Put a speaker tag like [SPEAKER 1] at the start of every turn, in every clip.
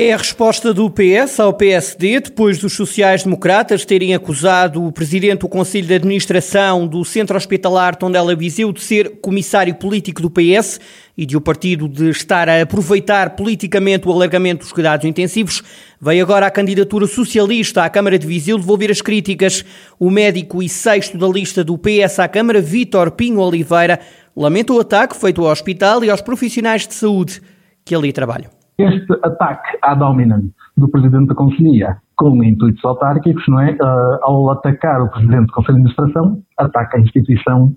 [SPEAKER 1] É a resposta do PS ao PSD, depois dos sociais-democratas terem acusado o presidente do Conselho de Administração do Centro Hospitalar Tondela Viseu de ser comissário político do PS e de o partido de estar a aproveitar politicamente o alargamento dos cuidados intensivos, veio agora a candidatura socialista à Câmara de Viseu devolver as críticas. O médico e sexto da lista do PS à Câmara, Vítor Pinho Oliveira, lamenta o ataque feito ao hospital e aos profissionais de saúde que ali trabalham.
[SPEAKER 2] Este ataque à dominante do Presidente da Conselhia com intuitos autárquicos, não é? Uh, ao atacar o Presidente do Conselho de Administração, ataca a instituição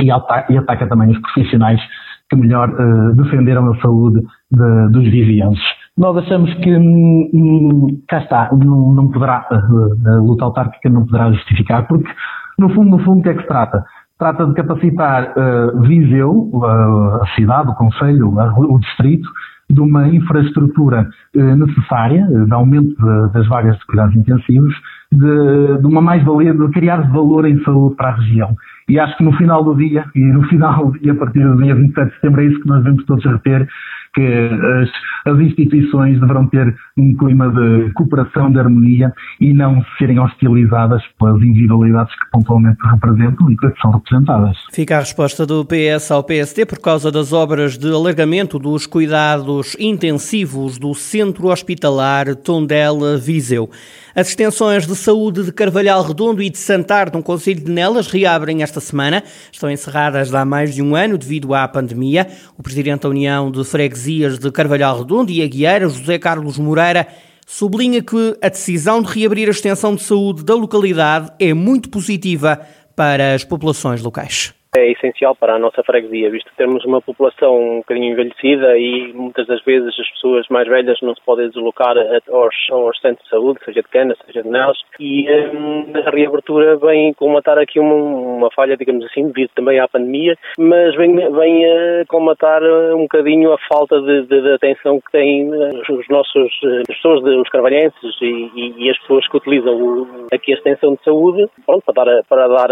[SPEAKER 2] e, ataca, e ataca também os profissionais que melhor uh, defenderam a saúde de, dos vizienses. Nós achamos que, hum, cá está, não, não poderá, uh, a luta autárquica não poderá justificar, porque, no fundo, no fundo, o que é que se trata? Trata de capacitar uh, Viseu, a cidade, o Conselho, o Distrito, de uma infraestrutura eh, necessária, de aumento das vagas de cuidados intensivos, de, de uma mais-valia, de criar valor em saúde para a região. E acho que no final do dia, e no final e a partir do dia 27 de setembro, é isso que nós devemos todos reter, que as, as, instituições deverão ter um clima de cooperação, de harmonia e não serem hostilizadas pelas individualidades que pontualmente representam e que são representadas.
[SPEAKER 1] Fica a resposta do PS ao PST por causa das obras de alargamento dos cuidados intensivos do Centro Hospitalar Tondela-Viseu. As extensões de saúde de Carvalhal Redondo e de Santar, no Conselho de Nelas, reabrem esta semana. Estão encerradas há mais de um ano devido à pandemia. O Presidente da União de Freguesias de Carvalhal Redondo e Aguieira, José Carlos Moreira, sublinha que a decisão de reabrir a extensão de saúde da localidade é muito positiva para as populações locais
[SPEAKER 3] é essencial para a nossa freguesia, visto que temos uma população um bocadinho envelhecida e muitas das vezes as pessoas mais velhas não se podem deslocar aos, aos centros de saúde, seja de Cana, seja de Nelas, e hum, a reabertura vem comatar aqui uma, uma, falha, digamos assim, devido também à pandemia, mas vem, vem a comatar um bocadinho a falta de, de, de atenção que têm os nossos, as pessoas, os carvalhenses e, e, e, as pessoas que utilizam aqui a extensão de saúde, pronto, para dar, para dar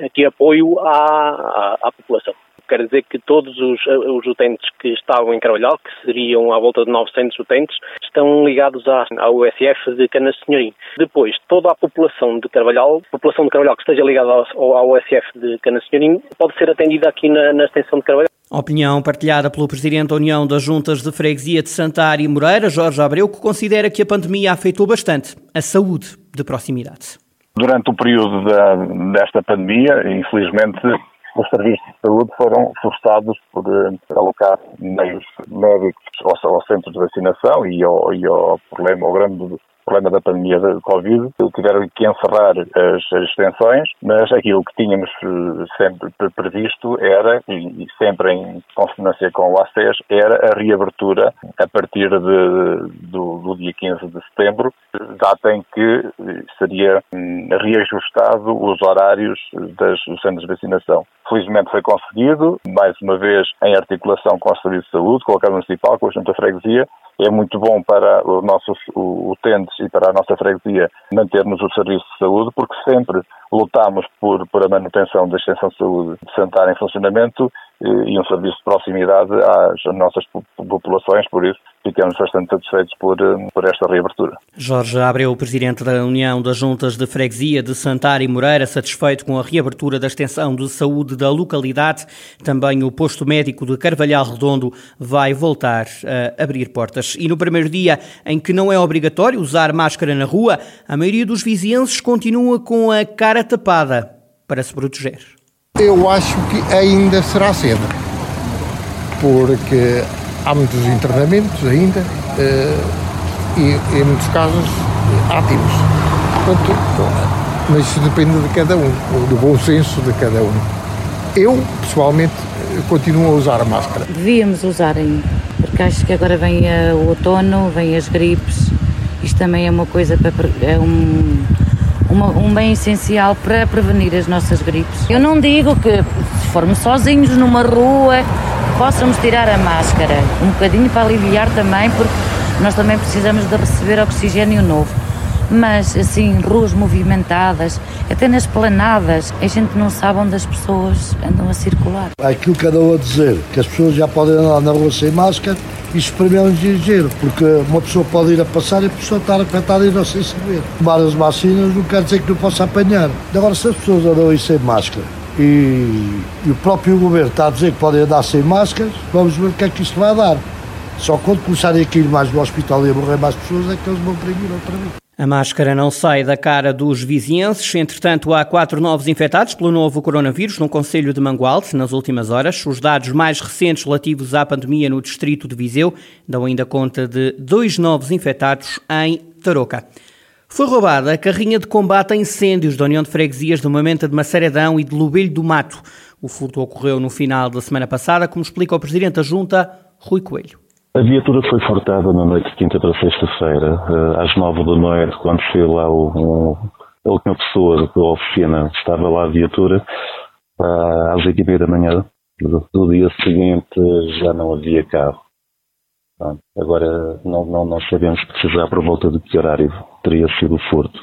[SPEAKER 3] aqui apoio à, à, à população. Quer dizer que todos os, os, utentes que estavam em Carvalhal, que seriam à volta de 900 utentes, estão ligados à, à USF de Canas Senhorim. Depois, toda a população de Carvalhal, população de Carvalhal que esteja ligada ao USF de Canas Senhorim, pode ser atendida aqui na, na extensão de Carvalhal.
[SPEAKER 1] Opinião partilhada pelo Presidente da União das Juntas de Freguesia de Santar e Moreira, Jorge Abreu, que considera que a pandemia afetou bastante a saúde de proximidade.
[SPEAKER 4] Durante o período da, desta pandemia, infelizmente, os serviços de saúde foram forçados por uh, alocar meios médicos aos, aos, centros de vacinação e ao, e ao problema, ao grande problema da pandemia da Covid, tiveram que encerrar as, as extensões, mas aquilo que tínhamos eh, sempre previsto era, e, sempre em consonância com o ACES, era a reabertura a partir de, do, do dia 15 de setembro, data em que seria hum, reajustado os horários das, dos centros de vacinação. Felizmente foi conseguido, mais uma vez em articulação com o Serviço de Saúde, com a Câmara Municipal, com a Junta Freguesia, é muito bom para os nossos utentes e para a nossa freguesia mantermos o serviço de saúde, porque sempre lutamos por, por a manutenção da extensão de saúde de Santar em funcionamento e um serviço de proximidade às nossas populações, por isso ficamos bastante satisfeitos por, eh, por esta reabertura.
[SPEAKER 1] Jorge Abreu, Presidente da União das Juntas de Freguesia de Santar e Moreira, satisfeito com a reabertura da extensão de saúde da localidade. Também o posto médico de Carvalhal Redondo vai voltar a abrir portas. E no primeiro dia em que não é obrigatório usar máscara na rua, a maioria dos vizienses continua com a cara tapada para se proteger.
[SPEAKER 5] Eu acho que ainda será cedo, porque há muitos internamentos ainda uh, e, em muitos casos, ativos. Portanto, mas isso depende de cada um, do bom senso de cada um. Eu, pessoalmente, continuo a usar a máscara.
[SPEAKER 6] Devíamos usar ainda, porque acho que agora vem o outono, vem as gripes, isto também é uma coisa para. É um, uma, um bem essencial para prevenir as nossas gripes. Eu não digo que se formos sozinhos numa rua possamos tirar a máscara, um bocadinho para aliviar também, porque nós também precisamos de receber oxigênio novo. Mas assim, ruas movimentadas, até nas planadas, a gente não sabe onde as pessoas andam a circular.
[SPEAKER 7] Aquilo que andam a dizer, que as pessoas já podem andar na rua sem máscara, isso para mim é um exagero, porque uma pessoa pode ir a passar e a pessoa estar afetada e não sei saber. Tomar as vacinas não quer dizer que não possa apanhar. Agora, se as pessoas andam aí sem máscara e, e o próprio governo está a dizer que podem andar sem máscaras, vamos ver o que é que isto vai dar. Só quando começarem a ir mais no hospital e a morrer mais pessoas é que eles vão proibir outra vez.
[SPEAKER 1] A máscara não sai da cara dos vizinhenses. Entretanto, há quatro novos infectados pelo novo coronavírus no Conselho de Mangualde nas últimas horas. Os dados mais recentes relativos à pandemia no distrito de Viseu dão ainda conta de dois novos infectados em Tarouca. Foi roubada a carrinha de combate a incêndios da União de Freguesias de Mamenta de Maceradão e de Lubelho do Mato. O furto ocorreu no final da semana passada, como explica o Presidente da Junta, Rui Coelho.
[SPEAKER 8] A viatura foi furtada na noite de quinta para sexta-feira, eh, às nove da noite, quando chegou lá o, a última pessoa da oficina, estava lá a viatura, às oito e meia da manhã do dia seguinte já não havia carro. Agora não, não, não sabemos precisar por volta de que horário teria sido o furto.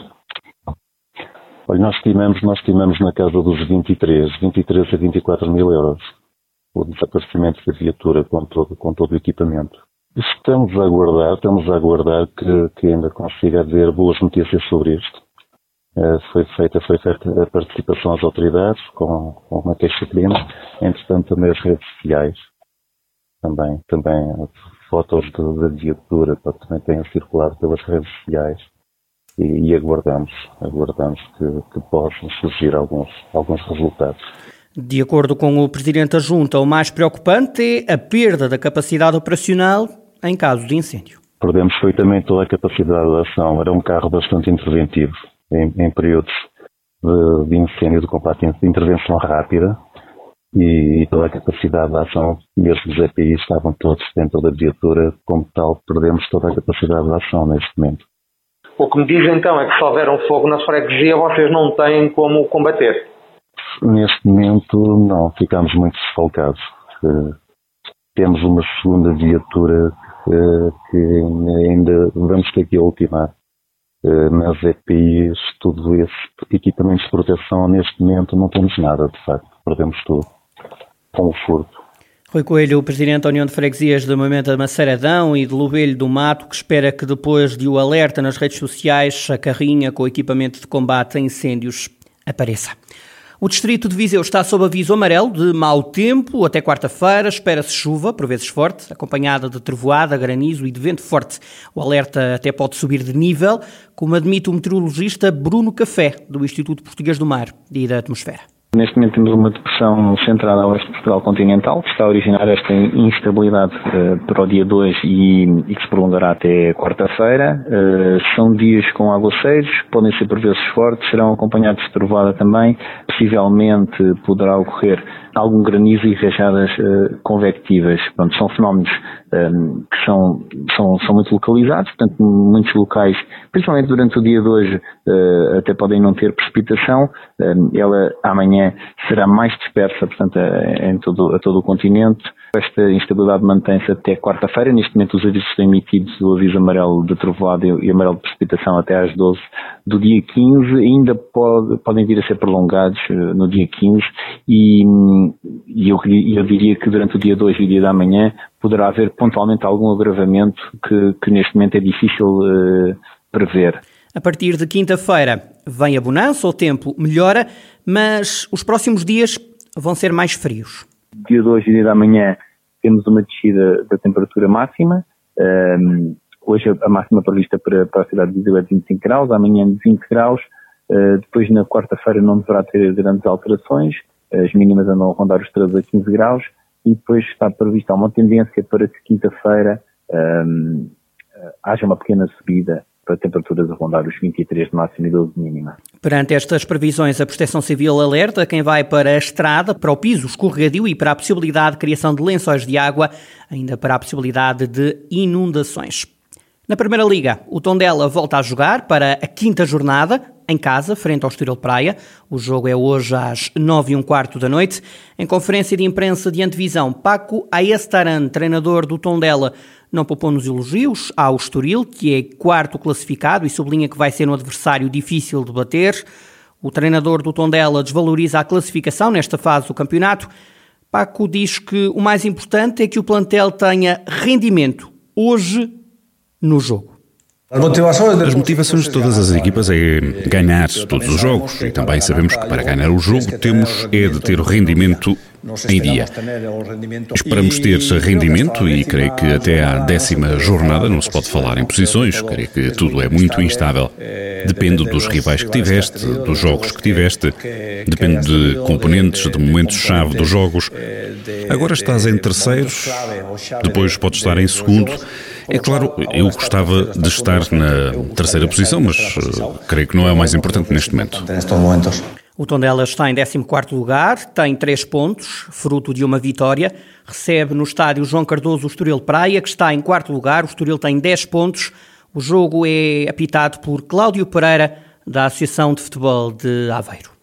[SPEAKER 8] Olha, nós estimamos, nós estimamos na casa dos 23, 23 a 24 mil euros o desaparecimento da viatura com todo, com todo o equipamento. Estamos a aguardar, estamos a aguardar que, que ainda consiga haver boas notícias sobre isto. Uh, foi feita, foi feita a participação às autoridades com, com uma queixa-crime, entretanto também as redes sociais, também, também fotos da viatura também têm circulado pelas redes sociais e, e aguardamos, aguardamos que, que possam surgir alguns, alguns resultados.
[SPEAKER 1] De acordo com o Presidente da Junta, o mais preocupante é a perda da capacidade operacional em caso de incêndio.
[SPEAKER 8] Perdemos foi também toda a capacidade de ação. Era um carro bastante interventivo em, em períodos de, de, incêndio, de combate, de intervenção rápida e, e, toda a capacidade de ação, mesmo os EPIs estavam todos dentro da viatura, como tal, perdemos toda a capacidade de ação neste momento.
[SPEAKER 9] O que me diz então é que se houver um fogo na freguesia, vocês não têm como combater.
[SPEAKER 8] Neste momento, não, ficamos muito desfalcados. Uh, temos uma segunda viatura uh, que ainda vamos ter que ultimar. Uh, nas EPIs, tudo esse equipamentos de proteção, neste momento não temos nada, de facto. Perdemos tudo. Com o furto.
[SPEAKER 1] Rui Coelho, o Presidente da União de Freguesias de Momento de Maceradão e de Lubelho do Mato, que espera que depois de o alerta nas redes sociais, a carrinha com equipamento de combate a incêndios apareça. O distrito de Viseu está sob aviso amarelo de mau tempo até quarta-feira. Espera-se chuva, por vezes forte, acompanhada de trevoada, granizo e de vento forte. O alerta até pode subir de nível, como admite o meteorologista Bruno Café, do Instituto Português do Mar e da Atmosfera.
[SPEAKER 10] Neste momento temos uma depressão centrada ao oeste de Portugal continental, que está a originar esta instabilidade uh, para o dia 2 e, e, que se prolongará até quarta-feira. Uh, são dias com aguaceiros, podem ser por vezes fortes, serão acompanhados de trovada também. Possivelmente poderá ocorrer algum granizo e rajadas uh, convectivas. Pronto, são fenómenos um, ehm, que são, são, são muito localizados, portanto, muitos locais, principalmente durante o dia de hoje, uh, até podem não ter precipitação. Um, ehm, ela amanhã será mais dispersa, portanto, a, em todo, a todo o continente. Esta instabilidade mantém-se até quarta-feira. Neste momento, os avisos estão emitidos, o aviso amarelo de trovoada e amarelo de precipitação até às 12 do dia 15. Ainda pode, podem vir a ser prolongados no dia 15 e, e eu, eu, diria que durante o dia 2 e o dia da manhã poderá haver pontualmente algum agravamento que, que neste momento é difícil uh, prever.
[SPEAKER 1] A partir de quinta-feira vem a bonança, o tempo melhora, mas os próximos dias vão ser mais frios
[SPEAKER 10] dia de hoje e dia da manhã temos uma descida da temperatura máxima. Um, hoje a máxima prevista para, para, a cidade de Viseu é de 25 graus, amanhã de 20 graus. Uh, depois na quarta-feira não deverá ter grandes alterações, as mínimas andam a rondar os 13 a 15 graus e depois está prevista uma tendência para que quinta-feira um, haja uma pequena subida para temperaturas a rondar os 23 de máximo e 12 de mínima.
[SPEAKER 1] Perante estas previsões, a Proteção Civil alerta quem vai para a estrada, para o piso escorregadio e para a possibilidade de criação de lençóis de água, ainda para a possibilidade de inundações. Na Primeira Liga, o Tondela volta a jogar para a quinta jornada, em casa, frente ao Estoril Praia. O jogo é hoje às nove e um quarto da noite. Em conferência de imprensa de antevisão, Paco Aestaran, treinador do Tondela, não poupou nos elogios ao Estoril, que é quarto classificado e sublinha que vai ser um adversário difícil de bater. O treinador do Tondela desvaloriza a classificação nesta fase do campeonato. Paco diz que o mais importante é que o plantel tenha rendimento hoje no jogo.
[SPEAKER 11] As motivações de todas as equipas é ganhar todos os jogos e também sabemos que para ganhar o jogo temos é de ter o rendimento em dia. Esperamos ter rendimento e creio que até à décima jornada não se pode falar em posições, creio que tudo é muito instável. Depende dos rivais que tiveste, dos jogos que tiveste, depende de componentes, de momentos-chave dos jogos. Agora estás em terceiros, depois podes estar em segundo. É claro, eu gostava de estar na terceira posição, mas uh, creio que não é o mais importante neste momento.
[SPEAKER 1] O Tondela está em 14º lugar, tem 3 pontos, fruto de uma vitória. Recebe no estádio João Cardoso o Estoril Praia, que está em 4 lugar. O Estoril tem 10 pontos. O jogo é apitado por Cláudio Pereira, da Associação de Futebol de Aveiro.